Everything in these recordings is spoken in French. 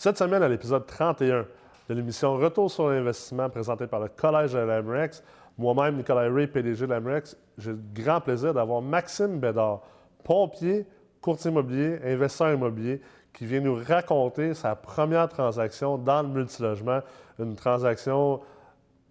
Cette semaine, à l'épisode 31 de l'émission Retour sur l'investissement présentée par le Collège de l'AMREX, moi-même, Nicolas Ray, PDG de l'AMREX, j'ai le grand plaisir d'avoir Maxime Bédard, pompier, courtier immobilier, investisseur immobilier, qui vient nous raconter sa première transaction dans le multilogement, une transaction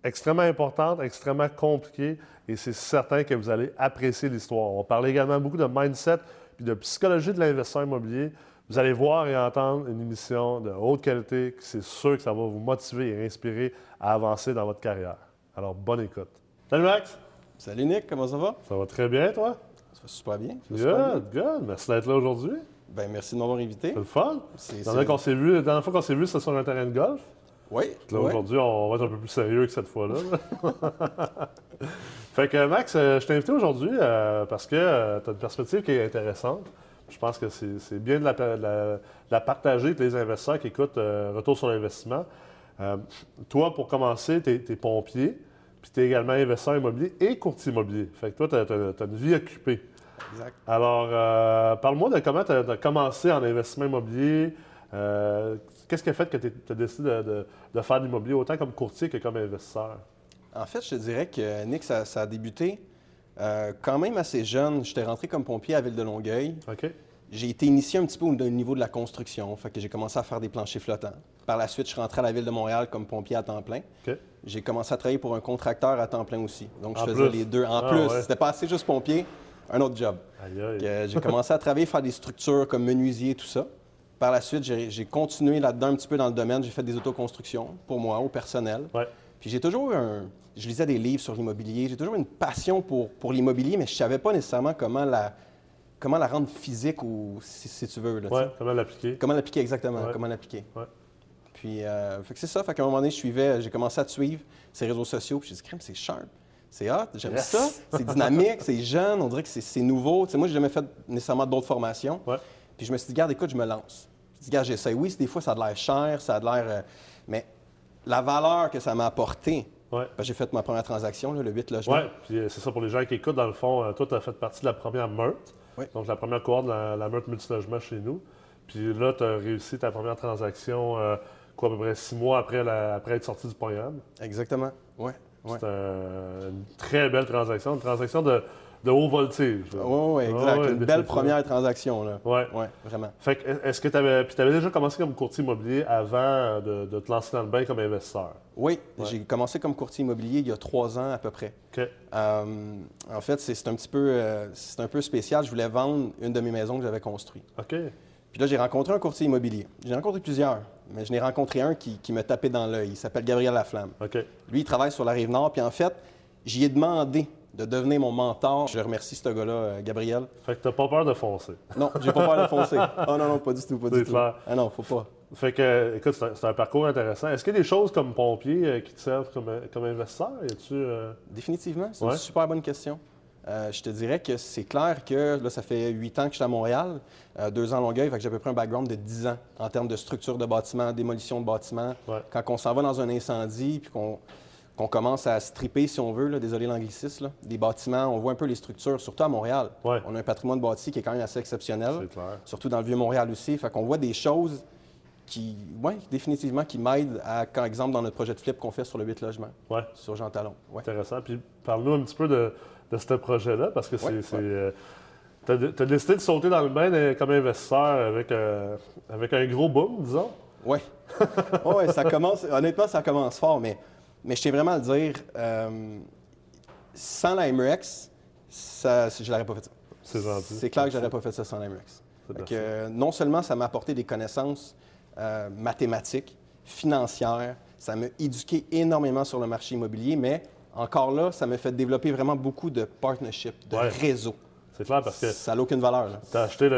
extrêmement importante, extrêmement compliquée, et c'est certain que vous allez apprécier l'histoire. On parle également beaucoup de mindset puis de psychologie de l'investisseur immobilier. Vous allez voir et entendre une émission de haute qualité, c'est sûr que ça va vous motiver et inspirer à avancer dans votre carrière. Alors, bonne écoute. Salut Max! Salut Nick, comment ça va? Ça va très bien, toi? Ça va super bien. Ça va good, bien. good. Merci d'être là aujourd'hui. Ben, merci de m'avoir invité. C'est le fun. La dernière fois qu'on s'est vu, c'était sur un terrain de golf. Oui. Là, aujourd'hui, on va être un peu plus sérieux que cette fois-là. fait que, Max, euh, je t'ai invité aujourd'hui euh, parce que euh, tu as une perspective qui est intéressante. Je pense que c'est bien de la, partager avec les investisseurs qui écoutent Retour sur l'investissement. toi, pour commencer, tu es, pompier, puis tu es également investisseur immobilier et courtier immobilier. Fait que toi, tu as, une vie occupée. Exact. Alors, parle-moi de comment tu as, commencé en investissement immobilier. Qu'est-ce qui a fait que tu as décidé de, faire de l'immobilier autant comme courtier que comme investisseur? En fait, je te dirais que, Nick, ça, a débuté euh, quand même assez jeune. J'étais rentré comme pompier à Ville-de-Longueuil. OK. J'ai été initié un petit peu au niveau de la construction. Fait que j'ai commencé à faire des planchers flottants. Par la suite, je suis rentré à la Ville de Montréal comme pompier à temps plein. J'ai commencé à travailler pour un contracteur à temps plein aussi. Donc, je faisais les deux. En ah, plus, c'était pas assez juste pompier, un autre job. J'ai commencé à travailler, faire des structures comme menuisier, tout ça. Par la suite, j'ai continué là-dedans un petit peu dans le domaine. J'ai fait des autoconstructions pour moi, au personnel. Puis j'ai toujours un. Je lisais des livres sur l'immobilier. J'ai toujours une passion pour, pour l'immobilier, mais je ne savais pas nécessairement comment la, comment la rendre physique ou si, tu veux. Oui, comment l'appliquer. Comment l'appliquer exactement, comment l'appliquer. Puis, euh, c'est ça. Fait qu'à un moment donné, je suivais, j'ai commencé à te suivre ces réseaux sociaux. Puis j'ai dit, crème, c'est sharp. C'est hot, j'aime ça. C'est dynamique, c'est jeune, on dirait que c'est nouveau. Tu sais, moi, j'ai jamais fait nécessairement d'autres formations. Puis je me suis dit, garde, écoute, je me lance. Je dis, gars, j'essaie. Oui, des fois, ça a l'air cher, ça a l'air. Euh, mais la valeur que ça m'a apporté, ouais. j'ai fait ma première transaction, le 8 logements. Oui, puis euh, c'est ça pour les gens qui écoutent, dans le fond, euh, toi, tu as fait partie de la première meurtre. Donc, la première cohorte de la, la meurtre multilogement chez nous. Puis là, tu as réussi ta première transaction, quoi, à peu près six mois après, après être sorti du programme. Exactement, oui. C'est une très belle transaction, une transaction de de haut voltige. Oui, oui, exact. une belle première transaction. Là. Oui. Ouais, vraiment. Fait que, est-ce que tu avais. Puis tu avais déjà commencé comme courtier immobilier avant de, te lancer dans le bain comme investisseur? Oui, j'ai commencé comme courtier immobilier il y a trois ans à peu près. OK. Euh, en fait, c'est un petit peu, euh, c'est un peu spécial. Je voulais vendre une de mes maisons que j'avais construite. OK. Puis là, j'ai rencontré un courtier immobilier. J'ai rencontré plusieurs, mais je n'ai rencontré un qui, qui me tapait dans l'œil. Il s'appelle Gabriel Laflamme. OK. Lui, il travaille sur la rive nord. Puis en fait, j'y ai demandé de devenir mon mentor. Je remercie ce gars-là, euh, Gabriel. Fait que t'as pas peur de foncer. Non, j'ai pas peur de foncer. Oh non, non, pas du tout, pas du tout. Ah non, faut pas. Fait que, écoute, c'est un, parcours intéressant. Est-ce qu'il y a des choses comme pompier euh, qui te servent comme, comme investisseur? euh? Définitivement, c'est une super bonne question. je te dirais que c'est clair que là, ça fait huit ans que je suis à Montréal, deux ans à Longueuil, fait que j'ai à peu près un background de dix ans en termes de structure de bâtiment, démolition de bâtiment. Quand on s'en va dans un incendie, puis qu'on qu'on commence à stripper, si on veut, là, désolé l'anglicisme, des bâtiments. On voit un peu les structures, surtout à Montréal. On a un patrimoine bâti qui est quand même assez exceptionnel. Surtout dans le Vieux-Montréal aussi. Fait qu'on voit des choses qui, oui, définitivement, qui m'aident à, par exemple, dans notre projet de flip qu'on fait sur le 8 logements. Ouais. Sur Jean Talon. Intéressant. Puis parle-nous un petit peu de, ce projet-là, parce que c'est. Euh, tu as, décidé de sauter dans le bain comme investisseur avec, euh, avec un gros boom, disons? Oui. oui, ça commence. Honnêtement, ça commence fort, mais mais je tiens vraiment à le dire, euh, sans la MRX, ça, je l'aurais pas fait ça. C'est gentil. C'est clair que je n'aurais pas fait ça sans la MRX. non seulement ça m'a apporté des connaissances euh, mathématiques, financières, ça m'a éduqué énormément sur le marché immobilier, mais encore là, ça m'a fait développer vraiment beaucoup de partnerships, de réseaux. C'est clair parce que. Ça n'a aucune valeur. Tu as acheté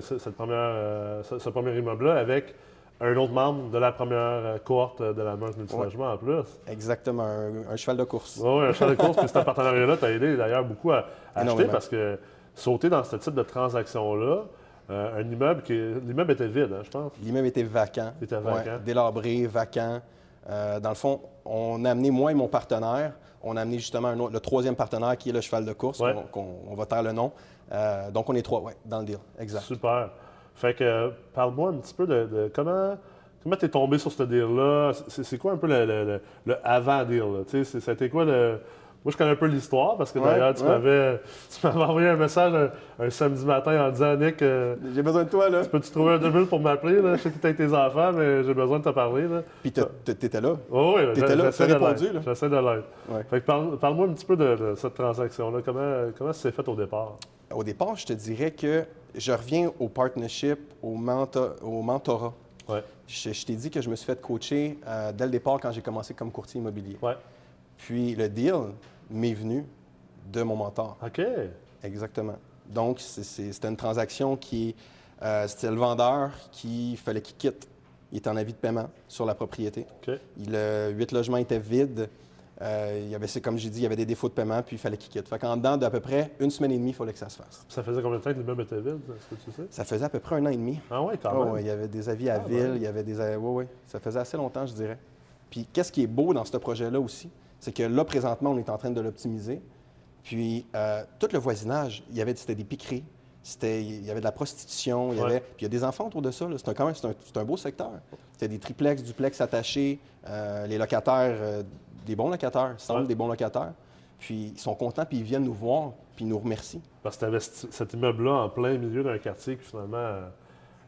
cette première, euh, ce, premier immeuble-là avec un autre membre de la première euh, cohorte de la Meuse Multilogement en plus. Exactement, un, cheval de course. Oui, un cheval de course. Puis ce partenariat-là t'a aidé d'ailleurs beaucoup à, acheter parce que sauter dans ce type de transaction-là, euh, un immeuble qui. L'immeuble était vide, hein, je pense. L'immeuble était vacant. Il était vacant. délabré, vacant. Euh, dans le fond, on a amené moi et mon partenaire. On a amené justement le troisième partenaire qui est le cheval de course. On, va taire le nom. donc on est trois, oui, dans le deal. Exact. Super. Fait que, parle-moi un petit peu de, comment, comment tu es tombé sur ce deal-là? C'est c'est quoi un peu le, le- avant-deal? Tu C'était quoi le. Moi, je connais un peu l'histoire parce que Ouais, d'ailleurs, tu ouais. m'avais tu m'avais envoyé un message un, un samedi matin en disant Nick, euh, J'ai besoin de toi, là. peux-tu trouver un deux minutes pour m'appeler? là? Je sais que tu avec tes enfants, mais j'ai besoin de te parler. Là. Puis t'étais là. Oh, oui, T'étais là, j'essaie t'as de répondu. J'essaie de l'être. Ouais. Fait que parle- parle-moi un petit peu de, de cette transaction-là. Comment, comment ça s'est fait au départ? Au départ, je te dirais que je reviens au partnership, au, mento- au mentorat. Ouais. Je, je t'ai dit que je me suis fait coacher euh, dès le départ quand j'ai commencé comme courtier immobilier. Ouais. Puis le deal m'est venu de mon mentor. OK. Exactement. Donc, c'était une transaction qui. euh, c'était le vendeur qui fallait qu'il quitte. Il était en avis de paiement sur la propriété. OK. Il, le huit logements étaient vides. Euh, il y avait, c'est comme j'ai dit, il y avait des défauts de paiement, puis il fallait qu'il quitte. Fait qu'en dedans d'à peu près une semaine et demie, il fallait que ça se fasse. Ça faisait combien de temps que l'immeuble était vide? Est-ce que tu sais? Ça faisait à peu près un an et demi. Ah, ouais, quand même. ouais, il y avait des avis à Ah, ville, ben. il y avait des. Oui, oui. Ça faisait assez longtemps, je dirais. Puis, qu'est-ce qui est beau dans ce projet-là aussi? C'est que là, présentement, on est en train de l'optimiser. Puis, euh, tout le voisinage, il y avait, c'était des piqueries, c'était, il y avait de la prostitution, il y Ouais. avait. Puis, il y a des enfants autour de ça. C'est un, quand même, c'est un, c'est un beau secteur. C'était des triplex, duplex attachés, euh, les locataires, des bons locataires, semblent Ouais. des bons locataires. Puis, ils sont contents, puis ils viennent nous voir, puis ils nous remercient. Parce que tu avais cet immeuble-là en plein milieu d'un quartier qui finalement euh,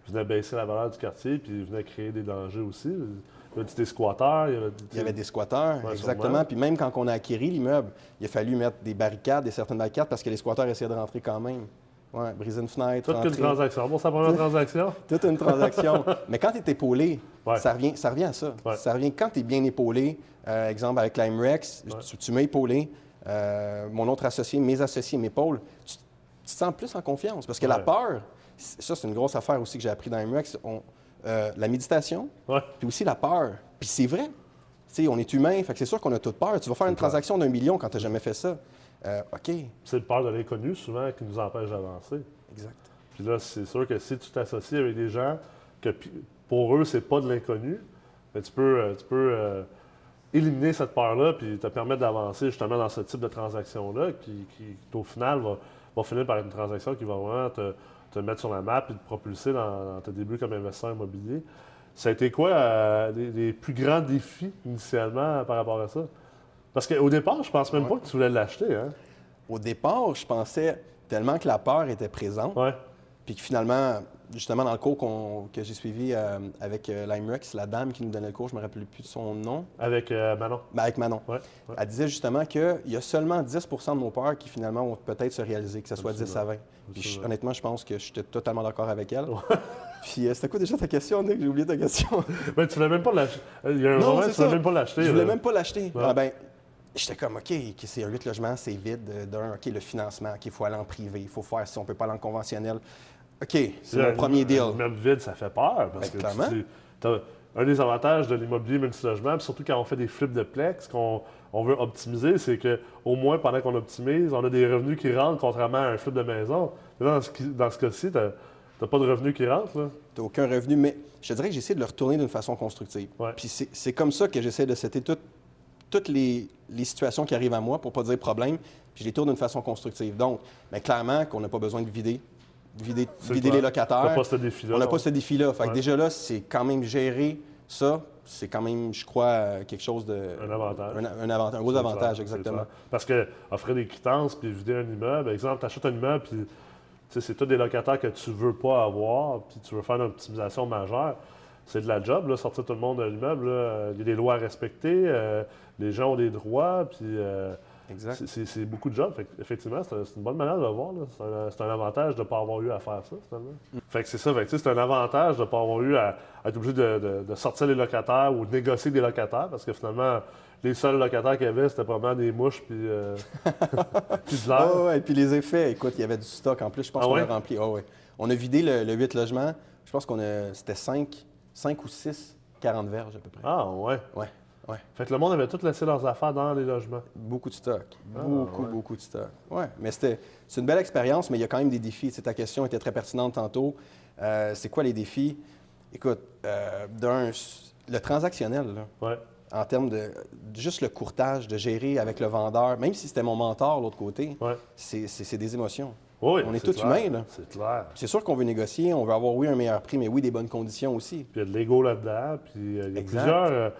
venait baisser la valeur du quartier puis venait créer des dangers aussi. Il y avait des squatteurs, il y avait, Il y avait des squatteurs, Ouais, exactement. sûrement. Puis même quand on a acquis l'immeuble, il a fallu mettre des barricades, des certaines barricades, parce que les squatteurs essayaient de rentrer quand même. Ouais, briser une fenêtre, Toute rentrer. transaction. Bon, la première transaction. Toute une transaction. Mais quand tu es épaulé, Ouais. ça, revient, ça revient à ça. Ouais. Ça revient quand tu es bien épaulé. Euh, exemple, avec LimeRex, Ouais. tu, tu m'as épaulé. Euh, mon autre associé, mes associés m'épaulent. Tu, tu te sens plus en confiance. Parce que la peur, ça, c'est une grosse affaire aussi que j'ai appris dans LimeRex. On- euh, la méditation, puis aussi la peur. Puis c'est vrai. On est humain, fait que c'est sûr qu'on a toute peur. Tu vas faire une transaction d'un million quand tu n'as jamais fait ça. Euh, OK. C'est le peur de l'inconnu souvent qui nous empêche d'avancer. Exact. Puis là, c'est sûr que si tu t'associes avec des gens que pour eux, c'est pas de l'inconnu, ben, tu peux, euh, tu peux euh, éliminer cette peur-là puis te permettre d'avancer justement dans ce type de transaction-là qui, qui, au final, va, va finir par être une transaction qui va vraiment te, te mettre sur la map et te propulser dans, dans tes débuts comme investisseur immobilier. Ça a été quoi euh, les, les plus grands défis initialement par rapport à ça? Parce qu'au départ, je pense même pas que tu voulais l'acheter. Hein? Au départ, je pensais tellement que la peur était présente, Ouais. puis que finalement, justement, dans le cours que j'ai suivi euh, avec euh, LimeRex, la dame qui nous donnait le cours, je ne me rappelle plus de son nom, Avec euh, Manon. ben, avec Manon. Ouais. ouais. Elle disait justement qu'il y a seulement 10% de nos peurs qui finalement vont peut-être se réaliser, que ce soit 10 à 20. Puis je- honnêtement, je pense que j'étais totalement d'accord avec elle. Puis euh, c'était quoi déjà ta question, Nick? J'ai oublié ta question. Ben, tu voulais même pas l'acheter. Il y a un Non, moment, tu voulais même pas l'acheter. Je voulais là. même pas l'acheter. Ah ben, j'étais comme, OK, c'est un 8 logements, c'est vide. euh, D'un, OK, le financement, OK, il faut aller en privé, il faut faire si on peut pas aller en conventionnel. OK, c'est mon premier deal. Un immeuble vide, ça fait peur. Parce Ben, que tu- t'as- un des avantages de l'immobilier multilogement, surtout quand on fait des flips de plex, qu'on on veut optimiser, c'est que au moins pendant qu'on optimise, on a des revenus qui rentrent, contrairement à un flip de maison. Mais Dans ce, dans ce cas-ci, tu n'as pas de revenus qui rentrent. Là. T'as aucun revenu, mais je te dirais que j'essaie de le retourner d'une façon constructive. Ouais. Puis c'est comme ça que j'essaie de setter tout- toutes les, les situations qui arrivent à moi, pour pas dire problème, puis je les tourne d'une façon constructive. Donc, ben, clairement qu'on n'a pas besoin de vider, vider, les locataires. T'as pas ce défi-là. On n'a pas ce défi-là. Fait que déjà là, c'est quand même gérer ça, c'est quand même, je crois, euh, quelque chose de... Un avantage. Un, un avantage, un gros avantage, exactement. Parce que offrir des quittances puis vider un immeuble, exemple, tu achètes un immeuble puis c'est tous des locataires que tu veux pas avoir puis tu veux faire une optimisation majeure. C'est de la job, là, sortir tout le monde de l'immeuble. Il y a des lois à respecter, euh, les gens ont des droits, puis euh, c'est- beaucoup de job. Fait effectivement, c'est un- c'est une bonne manière de le voir. C'est un, avantage de ne pas avoir eu à faire ça, finalement. Fait que c'est ça. C'est un avantage de ne pas avoir eu à, à être obligé de, de- de sortir les locataires ou de négocier des locataires, parce que finalement, les seuls locataires qu'il y avait, c'était probablement des mouches puis, euh, puis de l'air. Ah ouais, et puis les effets, écoute, il y avait du stock en plus, je pense Ah qu'on ouais? a rempli. Ah ouais. On a vidé le, le 8 logements, je pense qu'on a. C'était 5, 5 ou 6, 40 verges à peu près. Ah, ouais. Ouais, ouais. Fait que le monde avait tout laissé leurs affaires dans les logements. Beaucoup de stock. Ah, beaucoup, ouais. beaucoup de stock. Ouais, mais c'était c'est une belle expérience, mais il y a quand même des défis. Ta question était très pertinente tantôt. Euh, c'est quoi les défis? Écoute, euh, d'un, le transactionnel, là, Ouais. en termes de juste le courtage, de gérer avec le vendeur, même si c'était mon mentor de l'autre côté, c'est des émotions. Oui, On est tous clair. humains, là. C'est clair. C'est sûr qu'on veut négocier, on veut avoir, oui, un meilleur prix, mais oui, des bonnes conditions aussi. Puis il y a de l'ego là-dedans, puis euh, il y a plusieurs, euh,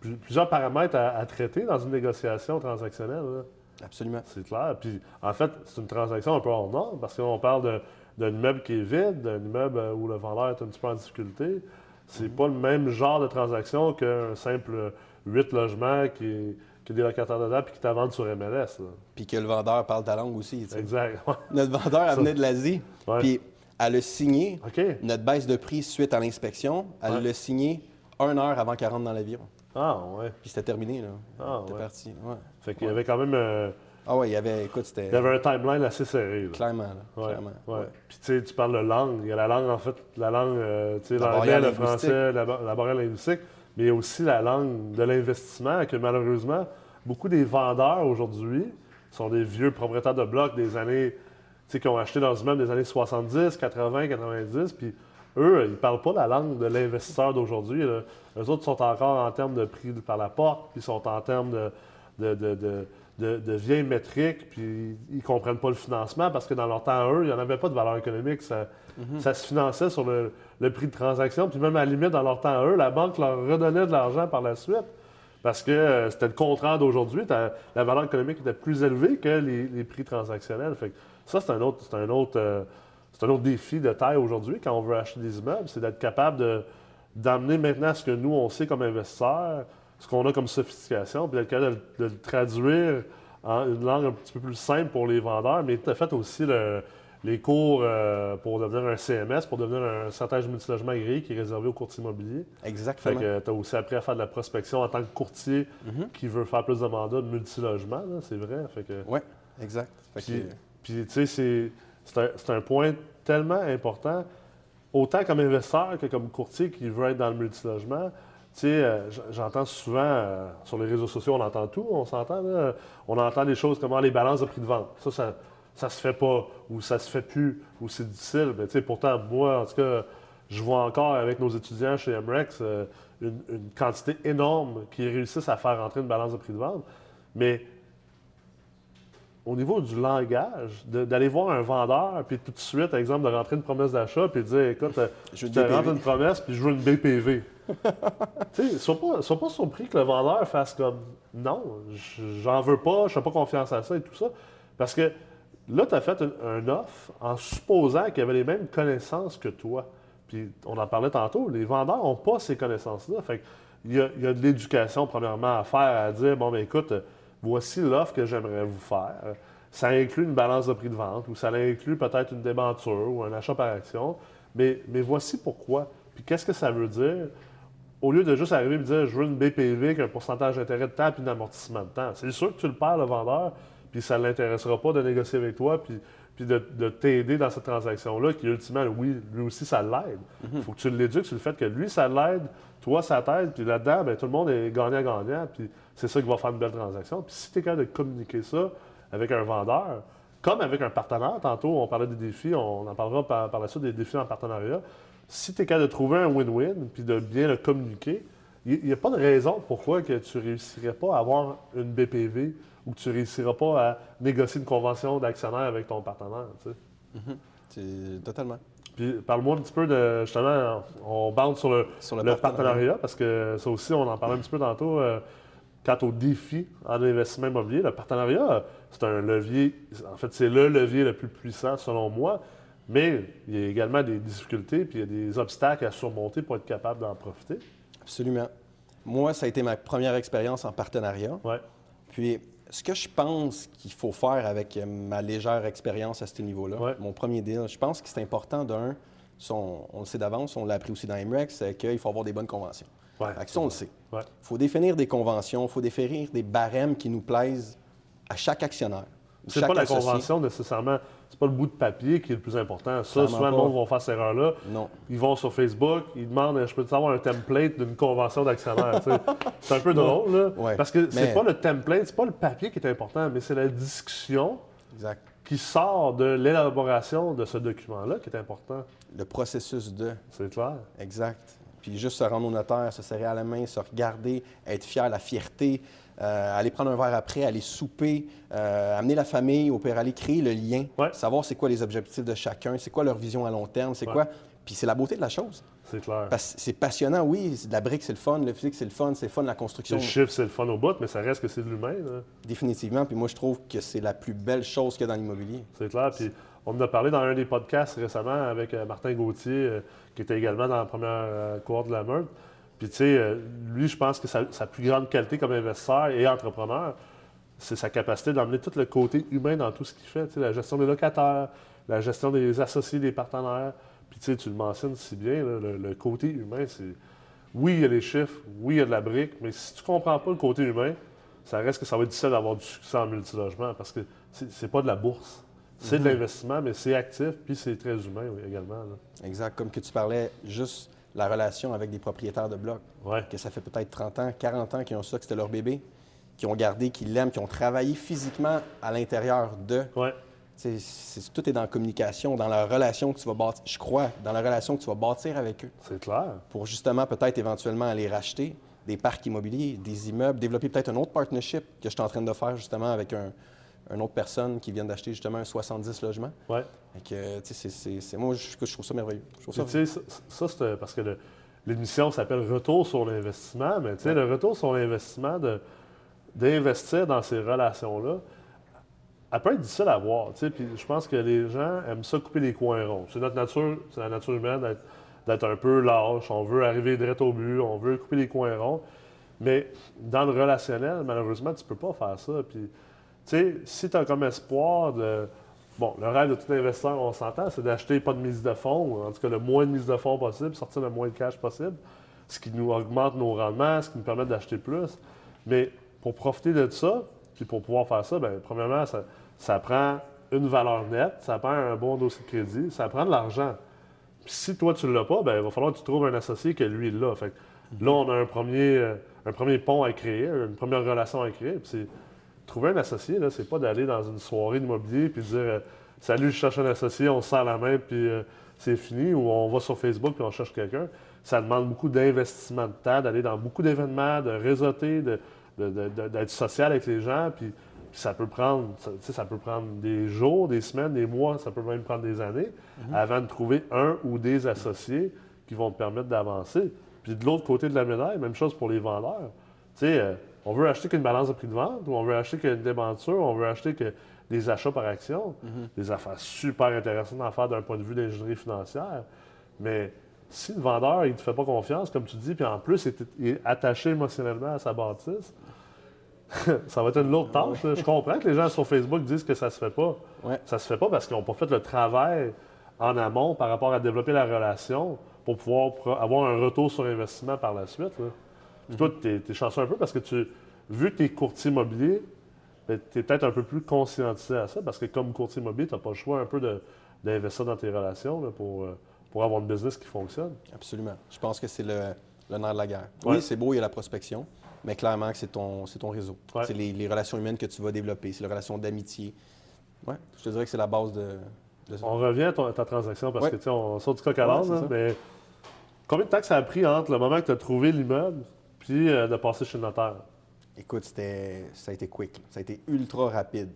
pl- plusieurs paramètres à, à traiter dans une négociation transactionnelle. là. Absolument. C'est clair. Puis en fait, c'est une transaction un peu hors norme parce qu'on parle d'un immeuble qui est vide, d'un immeuble euh, où le vendeur est un petit peu en difficulté. C'est pas le même genre de transaction qu'un simple 8 logements qui, qui a des locataires dedans puis qui vendu sur MLS. Puis que le vendeur parle ta langue aussi. Exact. Notre vendeur, elle venait de l'Asie, puis elle a signé OK. notre baisse de prix suite à l'inspection. Elle Ouais. l'a signé une heure avant qu'elle rentre dans l'avion. Ah, ouais. Puis c'était terminé, là. Ah, C'était ouais. parti. Ouais. Fait qu'il y avait quand même euh, Ah ouais, il y avait, écoute, c'était il y avait un timeline assez serré. là. clairement, là, clairement. ouais. Puis tu sais, tu parles de langue. Il y a la langue, en fait, la langue, euh, tu sais, La l'anglais, le français, la, la barrière linguistique, mais aussi la langue de l'investissement que malheureusement, beaucoup des vendeurs aujourd'hui sont des vieux propriétaires de blocs des années, qui ont acheté leurs immeubles des années 70, 80, 90, puis eux, ils parlent pas la langue de l'investisseur d'aujourd'hui. Eux autres sont encore en termes de prix par la porte, puis sont en termes de- de- de vieilles métriques, puis ils comprennent pas le financement parce que dans leur temps, à eux, il n'y en avait pas de valeur économique. Ça, ça se finançait sur le, le prix de transaction, puis même à la limite, dans leur temps, à eux, la banque leur redonnait de l'argent par la suite. Parce que euh, c'était le contraire d'aujourd'hui. La valeur économique était plus élevée que les, les prix transactionnels. Fait que ça, c'est un autre, c'est un autre, euh, un autre défi de taille aujourd'hui quand on veut acheter des immeubles, c'est d'être capable d'amener maintenant ce que nous, on sait comme investisseurs, ce qu'on a comme sophistication, puis d'être capable de, de le traduire en une langue un petit peu plus simple pour les vendeurs, mais tu as fait aussi le- les cours euh, pour devenir un CMS, pour devenir un stratège multilogement agréé qui est réservé aux courtiers immobiliers. Fait Exactement. que tu as aussi appris à faire de la prospection en tant que courtier Mhm. qui veut faire plus de mandats de multilogement, c'est vrai. Fait que, Oui, exact. Fait puis, que- puis, tu sais, c'est- un, c'est un point tellement important, autant comme investisseur que comme courtier qui veut être dans le multilogement. Tu sais, euh, j'entends souvent euh, sur les réseaux sociaux, on entend tout, on s'entend, là. on entend des choses comme les balances de prix de vente. Ça, ça, ça se fait pas, ou ça se fait plus, ou c'est difficile. Mais tu sais, pourtant, moi, en tout cas, je vois encore avec nos étudiants chez MREX euh, une, une quantité énorme qui réussissent à faire rentrer une balance de prix de vente. Mais au niveau du langage, de- d'aller voir un vendeur, puis tout de suite, exemple, de rentrer une promesse d'achat, puis de dire, écoute, Je te rentre une promesse, puis je veux une BPV. Tu sais, sois pas, pas surpris que le vendeur fasse comme, non, j'en veux pas, je fais pas confiance à ça et tout ça. Parce que là, tu as fait un, un offre en supposant qu'il avait les mêmes connaissances que toi. Puis on en parlait tantôt, les vendeurs n'ont pas ces connaissances-là. Fait il y, a, il y a de l'éducation, premièrement, à faire, à dire, bon, ben écoute, voici l'offre que j'aimerais vous faire. Ça inclut une balance de prix de vente ou ça inclut peut-être une débenture ou un achat par action. Mais, mais voici pourquoi. Puis qu'est-ce que ça veut dire? Au lieu de juste arriver et me dire, je veux une BPV avec un pourcentage d'intérêt de temps puis d'amortissement de temps. C'est sûr que tu le perds, le vendeur, puis ça ne l'intéressera pas de négocier avec toi puis, puis de, de t'aider dans cette transaction-là, qui ultimement, oui, lui aussi, ça l'aide. Il faut que tu l'éduques sur le fait que lui, ça l'aide, toi, ça t'aide, puis là-dedans, ben, tout le monde est gagnant-gagnant, puis c'est ça qui va faire une belle transaction. Puis si tu es capable de communiquer ça avec un vendeur, comme avec un partenaire, tantôt, on parlait des défis, on en parlera par, par la suite des défis en partenariat. Si tu es capable de trouver un win-win, puis de bien le communiquer, il n'y a pas de raison pourquoi que tu ne réussirais pas à avoir une BPV ou que tu ne réussiras pas à négocier une convention d'actionnaire avec ton partenaire. tu sais. C'est totalement. Puis parle-moi un petit peu de, justement, on bande sur le, Sur le partenariat, parce que ça aussi, on en parlait un petit peu tantôt. euh, quant au défi en investissement immobilier, le partenariat, c'est un levier, en fait, c'est le levier le plus puissant selon moi, mais il y a également des difficultés, puis il y a des obstacles à surmonter pour être capable d'en profiter. Absolument. Moi, ça a été ma première expérience en partenariat. Ouais. Puis, ce que je pense qu'il faut faire avec ma légère expérience à ce niveau-là, Ouais. mon premier deal, je pense que c'est important d'un, on, on le sait d'avance, on l'a appris aussi dans MREX, c'est qu'il faut avoir des bonnes conventions. Ouais. Ça, on le sait. Ouais. Il faut définir des conventions, il faut définir des barèmes qui nous plaisent à chaque actionnaire. C'est pas la convention nécessairement, c'est pas le bout de papier qui est le plus important. Ça, souvent, le monde va faire cette erreur-là. Non. Ils vont sur Facebook, ils demandent Je peux avoir un template d'une convention d'actionnaire. C'est un peu drôle, là. Ouais. Parce que c'est Mais- pas le template, c'est pas le papier qui est important, mais c'est la discussion Exact. qui sort de l'élaboration de ce document-là qui est important. Le processus de. C'est clair. Exact. Puis juste se rendre au notaire, se serrer à la main, se regarder, être fier, la fierté, euh, aller prendre un verre après, aller souper, euh, amener la famille, au pire, aller créer le lien, Ouais. savoir c'est quoi les objectifs de chacun, c'est quoi leur vision à long terme, c'est Ouais. quoi. Puis c'est la beauté de la chose. C'est clair. C'est passionnant, oui, de la brique, c'est le fun, le physique, c'est le fun, c'est le fun, la construction, Le chiffre, c'est le fun au bout, mais ça reste que c'est de l'humain. définitivement. Puis moi, je trouve que c'est la plus belle chose qu'il y a dans l'immobilier. C'est clair. Puis on en a parlé dans un des podcasts récemment avec euh, Martin Gauthier, qui était également dans la première cohorte de la meute. Puis tu sais, euh, lui, je pense que sa, sa plus grande qualité comme investisseur et entrepreneur, c'est sa capacité d'emmener tout le côté humain dans tout ce qu'il fait. Tu sais, la gestion des locataires, la gestion des associés, des partenaires. Puis tu sais, tu le mentionnes si bien, là, le, le côté humain, c'est... Oui, il y a les chiffres, oui, il y a de la brique, mais si tu comprends pas le côté humain, ça reste que ça va être difficile d'avoir du succès en multilogement parce que c'est pas de la bourse. C'est de l'investissement, mais c'est actif, puis c'est très humain oui, également. là. Exact. Comme que tu parlais, juste la relation avec des propriétaires de blocs, Ouais. que ça fait peut-être 30 ans, 40 ans qu'ils ont ça, que c'était leur bébé, qui ont gardé, qui l'aiment, qui ont travaillé physiquement à l'intérieur d'eux. Ouais. Tout est dans la communication, dans la relation que tu vas bâtir, je crois, dans la relation que tu vas bâtir avec eux, C'est clair. pour justement peut-être éventuellement aller racheter des parcs immobiliers, des immeubles, développer peut-être un autre partnership que je suis en train de faire justement avec un, une autre personne qui vient d'acheter justement un 70 logements. Ouais. Fait que, tu sais, c'est- moi, je, je trouve ça merveilleux. Je trouve ça tu sais, ça, ça, c'est parce que l'émission s'appelle Retour sur l'investissement, mais tu sais, le retour sur l'investissement, d'investir dans ces relations-là, elle peut être difficile à voir. tu sais, Puis je pense que les gens aiment ça couper les coins ronds. C'est notre nature, c'est la nature humaine d'être, un peu lâche. On veut arriver direct au but, on veut couper les coins ronds. Mais dans le relationnel, malheureusement, tu peux pas faire ça. Puis, sais, si tu as comme espoir de. Bon, le rêve de tout investisseur, on s'entend, c'est d'acheter pas de mise de fonds, en tout cas le moins de mise de fonds possible, sortir le moins de cash possible, ce qui nous augmente nos rendements, ce qui nous permet d'acheter plus. Mais pour profiter de ça, puis pour pouvoir faire ça, bien, premièrement, ça, ça prend une valeur nette, ça prend un bon dossier de crédit, ça prend de l'argent. Puis si toi, tu ne l'as pas, ben, il va falloir que tu trouves un associé que lui, il l'a. Fait que là, on a un premier, euh, un premier pont à créer, une première relation à créer. Puis c'est trouver un associé, là, c'est pas d'aller dans une soirée d'immobilier puis dire euh, Salut, je cherche un associé, on se serre la main puis euh, c'est fini, ou on va sur Facebook puis on cherche quelqu'un. Ça demande beaucoup d'investissement de temps, d'aller dans beaucoup d'événements, de réseauter, de, de- de- de- d'être social avec les gens. Puis, puis ça peut prendre, ça, peut prendre des jours, des semaines, des mois, ça peut même prendre des années avant de trouver un ou des associés qui vont te permettre d'avancer. Puis de l'autre côté de la médaille, même chose pour les vendeurs. Tu sais, euh, on veut acheter qu'une balance de prix de vente, ou on veut acheter qu'une débenture, on veut acheter que des achats par action, des affaires super intéressantes à faire d'un point de vue d'ingénierie financière. Mais si le vendeur, il ne te fait pas confiance, comme tu dis, puis en plus, il est, il est attaché émotionnellement à sa bâtisse, ça va être une lourde tâche. là. Je comprends que les gens sur Facebook disent que ça se fait pas. Ouais. Ça se fait pas parce qu'ils n'ont pas fait le travail en amont par rapport à développer la relation pour pouvoir avoir un retour sur investissement par la suite. là. Puis toi, tu es, chanceux un peu parce que tu, vu que tu es courtier immobilier, tu es peut-être un peu plus conscientisé à ça parce que comme courtier immobilier, tu n'as pas le choix un peu d'investir dans tes relations là, pour, euh, pour avoir une business qui fonctionne. Absolument. Je pense que c'est le, le nerf de la guerre. Ouais. Oui, c'est beau, il y a la prospection, mais clairement que c'est ton, ton réseau. Ouais. C'est les, les relations humaines que tu vas développer, c'est les relations d'amitié. Ouais, je te dirais que c'est la base de, de ça. On revient à, ton- à ta transaction parce Ouais. que tu sais, on sort du coq à l'âne, ça. mais combien de temps que ça a pris entre le moment que tu as trouvé l'immeuble puis euh, de passer chez le notaire? Écoute, c'était, ça a été quick. là. Ça a été ultra rapide.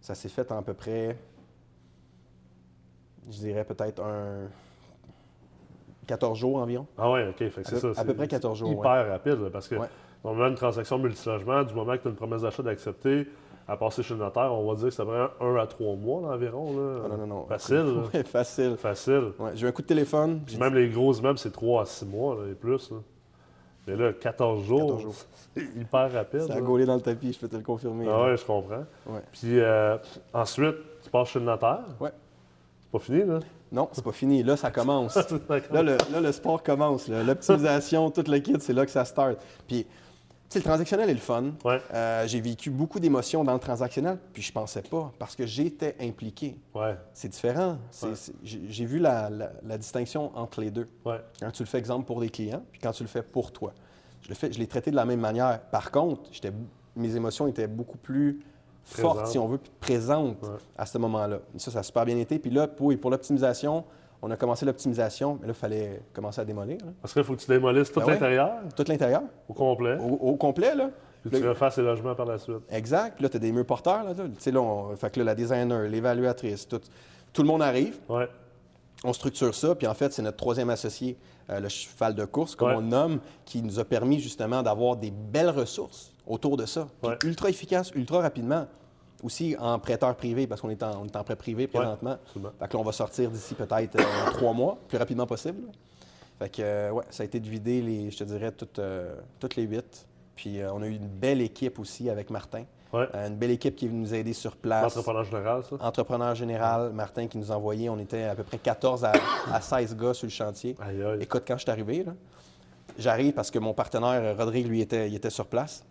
Ça s'est fait en à peu près, je dirais peut-être un 14 jours environ. Ah ouais, OK. Fait que c'est peu- ça. à peu près 14 c'est jours, Hyper rapide, là, parce que Ouais. normalement, une transaction multilogement, du moment que tu as une promesse d'achat d'accepter, à passer chez le notaire, on va dire que ça prend un à trois mois là, environ. Là. Ah, non, non, non. Facile, facile. Facile. Ouais, j'ai eu un coup de téléphone. J'ai même les gros immeubles, c'est 3 à 6 mois là, et plus. Mais là, 14 jours, 14 jours. c'est hyper rapide. ça a gaulé dans le tapis, je peux te le confirmer. Ah ouais, je comprends. Ouais. Puis euh, ensuite, tu passes chez le notaire? Ouais. C'est pas fini, là? Non, c'est pas fini. Là, ça commence. Là, le, là, le sport commence. L'optimisation, tout le kit, c'est là que ça start. Puis, le transactionnel est le fun. Ouais. Euh, j'ai vécu beaucoup d'émotions dans le transactionnel, puis je pensais pas, parce que j'étais impliqué. Ouais, C'est différent. C'est- Ouais. c'est- J'ai vu la, la- la distinction entre les deux. Quand tu le fais, exemple, pour des clients, puis quand tu le fais pour toi. Je le fais, je l'ai traité de la même manière. Par contre, mes émotions étaient beaucoup plus fortes, si on veut, puis présentes à ce moment-là. Ça, ça a super bien été. Puis là, pour, pour l'optimisation, on a commencé l'optimisation, mais là, il fallait commencer à démolir. là. Parce qu'il faut que tu démolisses tout Ben ouais. l'intérieur Tout l'intérieur, au complet. au, au complet, là. Puis tu refasses les logements par la suite. Exact. Puis là, tu as des murs porteurs. Là, Tu sais, là, on- fait que là, la designer, l'évaluatrice, tout, tout le monde arrive. Ouais. On structure ça, puis en fait, c'est notre troisième associé, euh, le cheval de course, comme Ouais. on le nomme, qui nous a permis justement d'avoir des belles ressources autour de ça. Puis Ouais. Ultra efficace, ultra rapidement. Aussi en prêteur privé, parce qu'on est en, on est en prêt privé présentement. absolument. Fait que là, on va sortir d'ici peut-être euh, trois mois, plus rapidement possible. Fait que, euh, ouais, ça a été de vider, les, je te dirais, toutes, euh, toutes les huit. Puis on a eu une belle équipe aussi avec Martin. Ouais. Une belle équipe qui est venue nous aider sur place. L'entrepreneur général, ça? Entrepreneur général, Martin qui nous a envoyé, on était à peu près 14 à, à 16 gars sur le chantier. Aïe, aïe. Écoute, quand je suis arrivé, j'arrive parce que mon partenaire, Rodrigue, lui, était, il était sur place.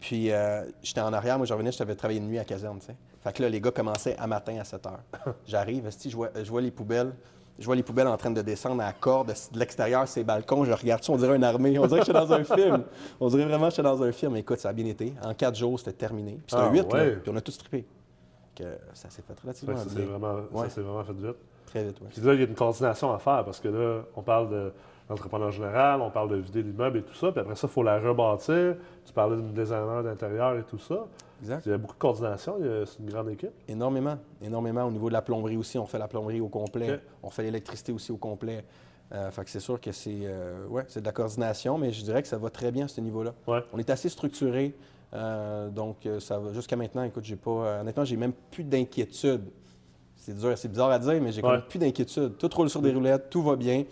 Puis euh, j'étais en arrière, moi je revenais, je t'avais travaillé de nuit à caserne, tu sais. Fait que là, les gars commençaient à matin à 7 heures. J'arrive, je vois, je vois les poubelles. Je vois les poubelles en train de descendre à la corde de l'extérieur, ces balcons. Je regarde ça, on dirait une armée. On dirait que j'étais dans un film. On dirait vraiment que j'étais dans un film. Écoute, ça a bien été. En quatre jours, c'était terminé. Puis c'était Ah, huit, là. ouais. Puis on a tout strippé. Que ça s'est fait relativement ça, c'est bien. vraiment, ça, c'est vraiment fait vite. Très vite, oui. Puis là, il y a une coordination à faire parce que là, on parle de l'entrepreneur général, on parle de vider l'immeuble et tout ça. Puis après ça, il faut la rebâtir. Tu parlais d'une designer d'intérieur et tout ça. Exact. Il y a beaucoup de coordination. C'est une grande équipe. Énormément. Énormément. Au niveau de la plomberie aussi, on fait la plomberie au complet. On fait l'électricité aussi au complet. Euh, fait que c'est sûr que c'est euh, ouais, c'est de la coordination, mais je dirais que ça va très bien à ce niveau-là. Ouais. On est assez structuré. euh, donc, euh, ça va jusqu'à maintenant. Écoute, j'ai pas. honnêtement, j'ai même plus d'inquiétude. C'est dur, c'est bizarre à dire, mais j'ai Ouais. plus d'inquiétude. Tout roule sur des roulettes, tout va bien.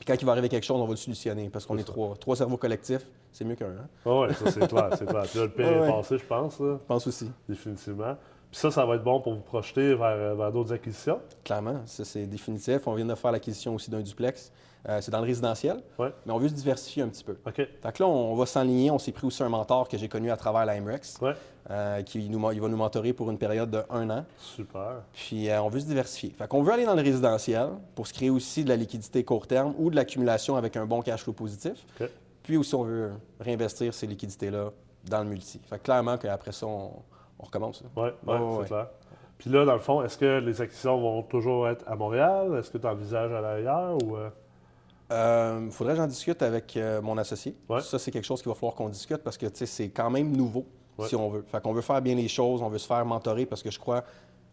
Puis quand il va arriver quelque chose, on va le solutionner parce qu'on est trois, trois cerveaux collectifs. C'est mieux qu'un. Hein? Ah ouais, ça, c'est clair. C'est clair. Là, le pire Ouais, passé, je pense, là, Je pense aussi. définitivement. Puis ça, ça va être bon pour vous projeter vers, euh, vers d'autres acquisitions. Clairement, ça c'est définitif. On vient de faire l'acquisition aussi d'un duplex. Euh, c'est dans le résidentiel, Ouais. mais on veut se diversifier un petit peu. OK. Fait que là, on va s'enligner. On s'est pris aussi un mentor que j'ai connu à travers la MREX, Ouais. euh, qui nous, il va nous mentorer pour une période de un an. Super. Puis euh, on veut se diversifier. Fait qu'on veut aller dans le résidentiel pour se créer aussi de la liquidité court terme ou de l'accumulation avec un bon cash flow positif. Puis aussi, on veut réinvestir ces liquidités-là dans le multi. Fait que clairement qu'après ça, on, on recommence. là. Oui, ouais, c'est ouais. clair. Puis là, dans le fond, est-ce que les acquisitions vont toujours être à Montréal? Est-ce que tu envisages à l'ailleurs ou. euh, Il faudrait que j'en discute avec euh, mon associé. Ouais. Ça, c'est quelque chose qu'il va falloir qu'on discute parce que tu sais, c'est quand même nouveau, Ouais. si on veut. Fait qu'on veut faire bien les choses, on veut se faire mentorer parce que je crois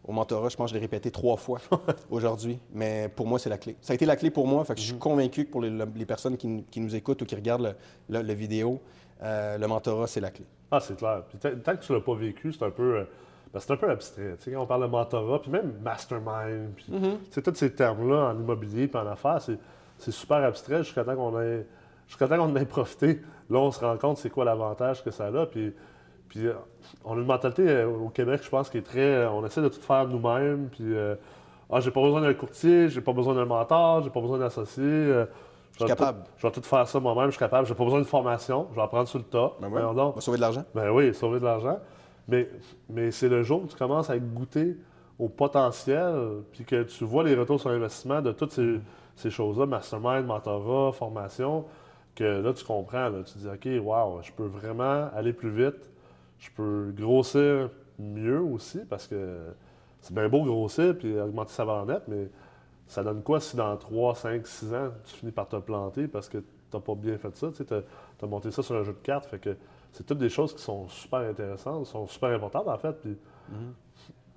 au mentorat, je pense que je l'ai répété trois fois aujourd'hui, mais pour moi, c'est la clé. Ça a été la clé pour moi, fait que je Mhm. suis convaincu que pour les, les personnes qui, nous- qui nous écoutent ou qui regardent le, le- le vidéo, euh, le mentorat, c'est la clé. Ah, c'est clair. Puis tant que tu l'as pas vécu, c'est un peu. euh, ben, c'est un peu abstrait. Tu sais, quand on parle de mentorat, puis même mastermind, puis Mm-hmm. tous ces termes-là en immobilier puis en affaires, c'est, super abstrait jusqu'à temps qu'on ait, jusqu'à temps qu'on en ait profité. Là, on se rend compte c'est quoi l'avantage que ça a. Puis, puis euh, on a une mentalité euh, au Québec, je pense, qui est très. On essaie de tout faire nous-mêmes. Puis, euh, ah, j'ai pas besoin d'un courtier, j'ai pas besoin d'un mentor, j'ai pas besoin d'associé. euh, je vais capable. tout- je vais tout faire ça moi-même, je suis capable. J'ai pas besoin de formation, je vais apprendre sur le tas. Ben donc. on va sauver de l'argent. Ben oui, sauver de l'argent. Mais, mais c'est le jour où tu commences à goûter au potentiel, puis que tu vois les retours sur investissement de toutes ces, ces choses-là, mastermind, mentorat, formation, que là, tu comprends. là. tu te dis, OK, wow, je peux vraiment aller plus vite, je peux grossir mieux aussi, parce que c'est bien beau grossir puis augmenter sa valeur nette, mais ça donne quoi si dans 3, 5, 6 ans, tu finis par te planter parce que tu n'as pas bien fait ça? Tu as, monté ça sur un jeu de cartes. Fait que c'est toutes des choses qui sont super intéressantes, sont super importantes en fait. Puis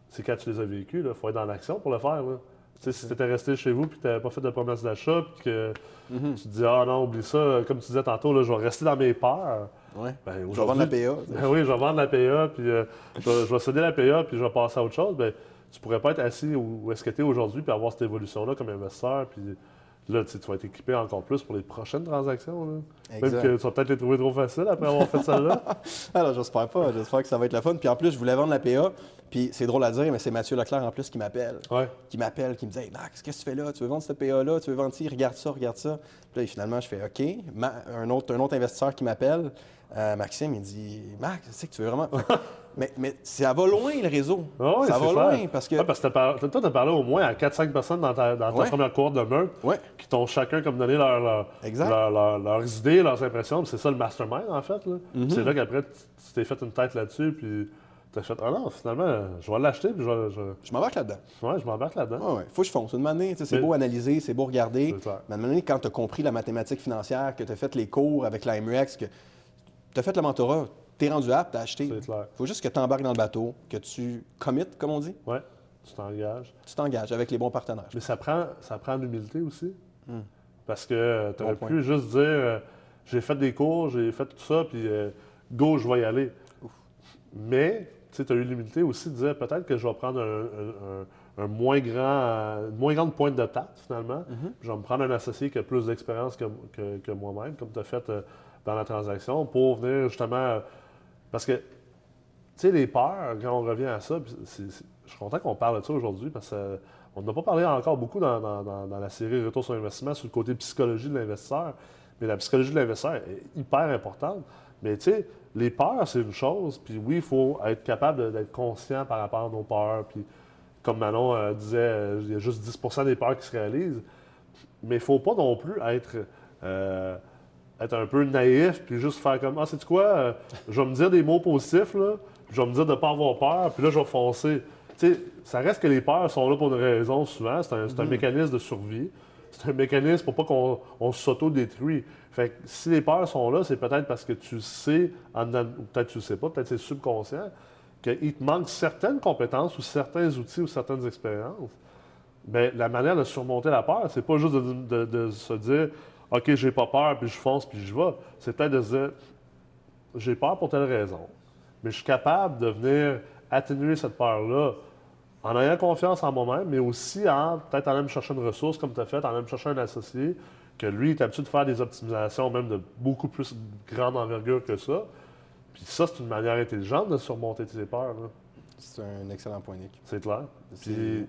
c'est quand tu les as vécues, il faut être dans l'action pour le faire. là. Tu sais, si tu étais resté chez vous et que tu n'avais pas fait de promesse d'achat, puis que Mhm. tu te dis Ah non, oublie ça, comme tu disais tantôt, là, je vais rester dans mes peurs. Ouais. Ben, Je vais vendre la PA. ben oui, je vais vendre la PA, puis euh, je, vais, je vais céder la PA, puis je vais passer à autre chose. Ben, tu pourrais pas être assis où, est-ce que tu es aujourd'hui, puis avoir cette évolution-là comme investisseur. Puis là, tu vas être équipé encore plus pour les prochaines transactions. là. Même que tu vas peut-être les trouver trop faciles après avoir fait celle-là. Alors, j'espère pas. J'espère que ça va être la fun. Puis en plus, je voulais vendre la PA. Puis c'est drôle à dire, mais c'est Mathieu Leclerc en plus qui m'appelle. Ouais. Qui m'appelle, qui me dit Hey Max, qu'est-ce que tu fais là? Tu veux vendre cette PA-là Tu veux vendre ci? Regarde ça, regarde ça. Puis là, finalement, je fais OK. Ma- un, autre, un autre investisseur qui m'appelle, euh, Maxime, il dit Max, c'est que tu veux vraiment. mais, mais ça va loin, le réseau. Ah ça va clair. loin parce que. Parce que t'as par- toi, tu as parlé au moins à 4-5 personnes dans ta, dans ta Ouais. première cohorte de meurtre Ouais. qui t'ont chacun comme donné leur, leur- leurs idées, leurs impressions. C'est ça le mastermind, en fait. Mm-hmm. C'est là qu'après, tu tu t'es fait une tête là-dessus, puis tu as fait Ah non, finalement, je vais l'acheter, puis je vais. je- Je m'embarque là-dedans. Ouais, je m'embarque là-dedans. Ouais, ouais. Faut que je fonce. Une année, c'est Mais- beau analyser, c'est beau regarder. Mais à un moment donné, quand tu as compris la mathématique financière, que tu as fait les cours avec la MREX, que tu as fait le mentorat, tu es rendu apte à acheter. C'est clair. Il faut juste que tu embarques dans le bateau, que tu commit, comme on dit. Oui, tu t'engages. Tu t'engages avec les bons partenaires. Mais ça prend, ça prend l'humilité aussi. Parce que tu aurais Hmm. point. pu juste dire euh, j'ai fait des cours, j'ai fait tout ça, puis euh, go, je vais y aller. Mais tu as eu l'humilité aussi de dire peut-être que je vais prendre un, un- un- un moins grand, euh, une moins grande pointe de tarte finalement. Mm-hmm. Je vais me prendre un associé qui a plus d'expérience que, que- que moi-même, comme tu as fait euh, dans la transaction, pour venir justement. euh, parce que tu sais, les peurs, quand on revient à ça, je suis content qu'on parle de ça aujourd'hui parce qu'on n'a pas parlé encore beaucoup dans, la série Retour sur investissement sur le côté psychologie de l'investisseur. Mais la psychologie de l'investisseur est hyper importante. Mais tu sais, les peurs, c'est une chose. Puis oui, il faut être capable d'être conscient par rapport à nos peurs. Puis comme Manon euh, disait, euh, il y a juste 10% des peurs qui se réalisent. Mais il ne faut pas non plus être, euh, être un peu naïf puis juste faire comme Ah, c'est quoi, euh, je vais me dire des mots positifs, là, puis je vais me dire de ne pas avoir peur, puis là, je vais foncer. Tu sais, ça reste que les peurs sont là pour une raison souvent. C'est un, un mécanisme de survie. C'est un mécanisme pour pas qu'on on s'auto-détruit. Fait que si les peurs sont là, c'est peut-être parce que tu sais, en ou peut-être tu le sais pas, peut-être c'est subconscient, qu'il te manque certaines compétences ou certains outils ou certaines expériences. Bien, la manière de surmonter la peur, c'est pas juste de, de- de se dire OK, j'ai pas peur, puis je fonce, puis je vais. C'est peut-être de se dire j'ai peur pour telle raison, mais je suis capable de venir atténuer cette peur-là en ayant confiance en moi-même, mais aussi en peut-être en allant me chercher une ressource comme tu as fait, en allant me chercher un associé, que lui est habitué de faire des optimisations même de beaucoup plus grande envergure que ça. Puis ça, c'est une manière intelligente de surmonter tes peurs. C'est un excellent point, Nick. C'est clair. Puis,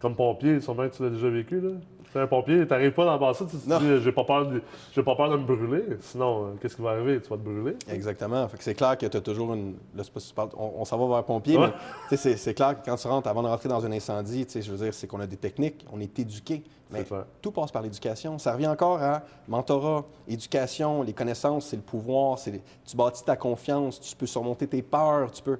comme pompier, sûrement que tu l'as déjà vécu. Là. Tu es un pompier, tu n'arrives pas dans tu te dis j'ai pas, peur de, j'ai pas peur de me brûler. Sinon, euh, qu'est-ce qui va arriver? Tu vas te brûler. Exactement. Fait que c'est clair que tu as toujours une. Là, c'est pas si tu parles- on, on s'en va vers pompier, Ouais. mais c'est, c'est clair que quand tu rentres, avant de rentrer dans un incendie, je veux dire, c'est qu'on a des techniques, on est éduqué. Mais tout passe par l'éducation. Ça revient encore à mentorat, éducation, les connaissances, c'est le pouvoir, c'est les- tu bâtis ta confiance, tu peux surmonter tes peurs, tu peux.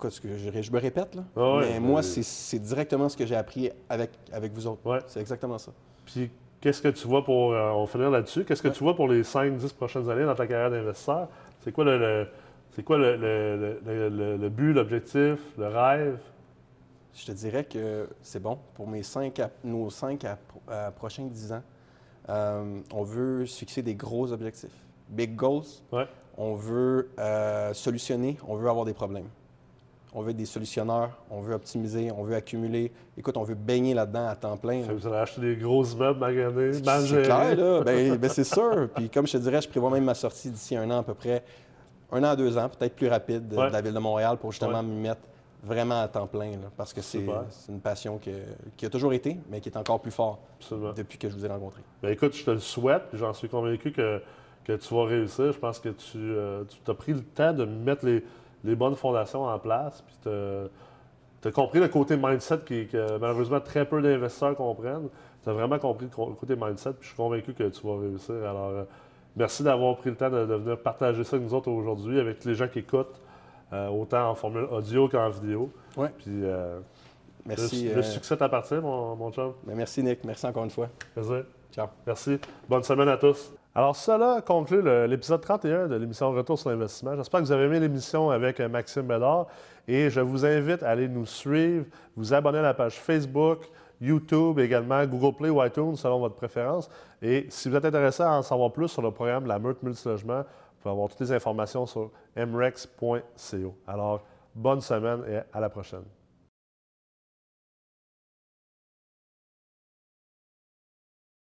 Que je, je me répète, là. Ah ouais, mais moi, mais- c'est, directement ce que j'ai appris avec, avec vous autres. Ouais. C'est exactement ça. Puis, qu'est-ce que tu vois pour. euh, on va finir là-dessus. Qu'est-ce que tu vois pour les 5-10 prochaines années dans ta carrière d'investisseur? C'est quoi le. le- c'est quoi le, le- le- but, l'objectif, le rêve? Je te dirais que c'est bon. Pour mes cinq à- nos cinq à, à prochains 10 ans, euh, on veut se fixer des gros objectifs. Big goals. Ouais. On veut euh, solutionner, on veut avoir des problèmes. On veut être des solutionneurs, on veut optimiser, on veut accumuler. Écoute, on veut baigner là-dedans à temps plein. Vous allez acheter des gros immeubles maganés, C'est clair, là. Ben, ben, c'est sûr. Puis comme je te dirais, je prévois même ma sortie d'ici un an à peu près. Un an à deux ans, peut-être plus rapide de, Ouais. de la ville de Montréal pour justement Ouais. m'y mettre vraiment à temps plein. là, parce que c'est une passion que- qui a toujours été, mais qui est encore plus fort Absolument. depuis que je vous ai rencontré. Ben, écoute, je te le souhaite, j'en suis convaincu que, que tu vas réussir. Je pense que tu, euh, tu as pris le temps de mettre les, les bonnes fondations en place, puis tu as compris le côté mindset qui, que malheureusement très peu d'investisseurs comprennent. Tu as vraiment compris le côté mindset, puis je suis convaincu que tu vas réussir. Alors, euh, merci d'avoir pris le temps de, de venir partager ça avec nous autres aujourd'hui, avec les gens qui écoutent, euh, autant en formule audio qu'en vidéo. Ouais. Puis euh, Merci. le, le succès t'appartient, mon, mon chum. ben, merci Nick, merci encore une fois. Plaisir. Ciao. Merci. Bonne semaine à tous. Alors, cela conclut l'épisode 31 de l'émission Retour sur l'investissement. J'espère que vous avez aimé l'émission avec euh, Maxime Bédard et je vous invite à aller nous suivre, vous abonner à la page Facebook, YouTube, également Google Play ou iTunes selon votre préférence. Et si vous êtes intéressé à en savoir plus sur le programme la Meurthe Multilogement, vous pouvez avoir toutes les informations sur mrex.co. Alors, bonne semaine et à la prochaine.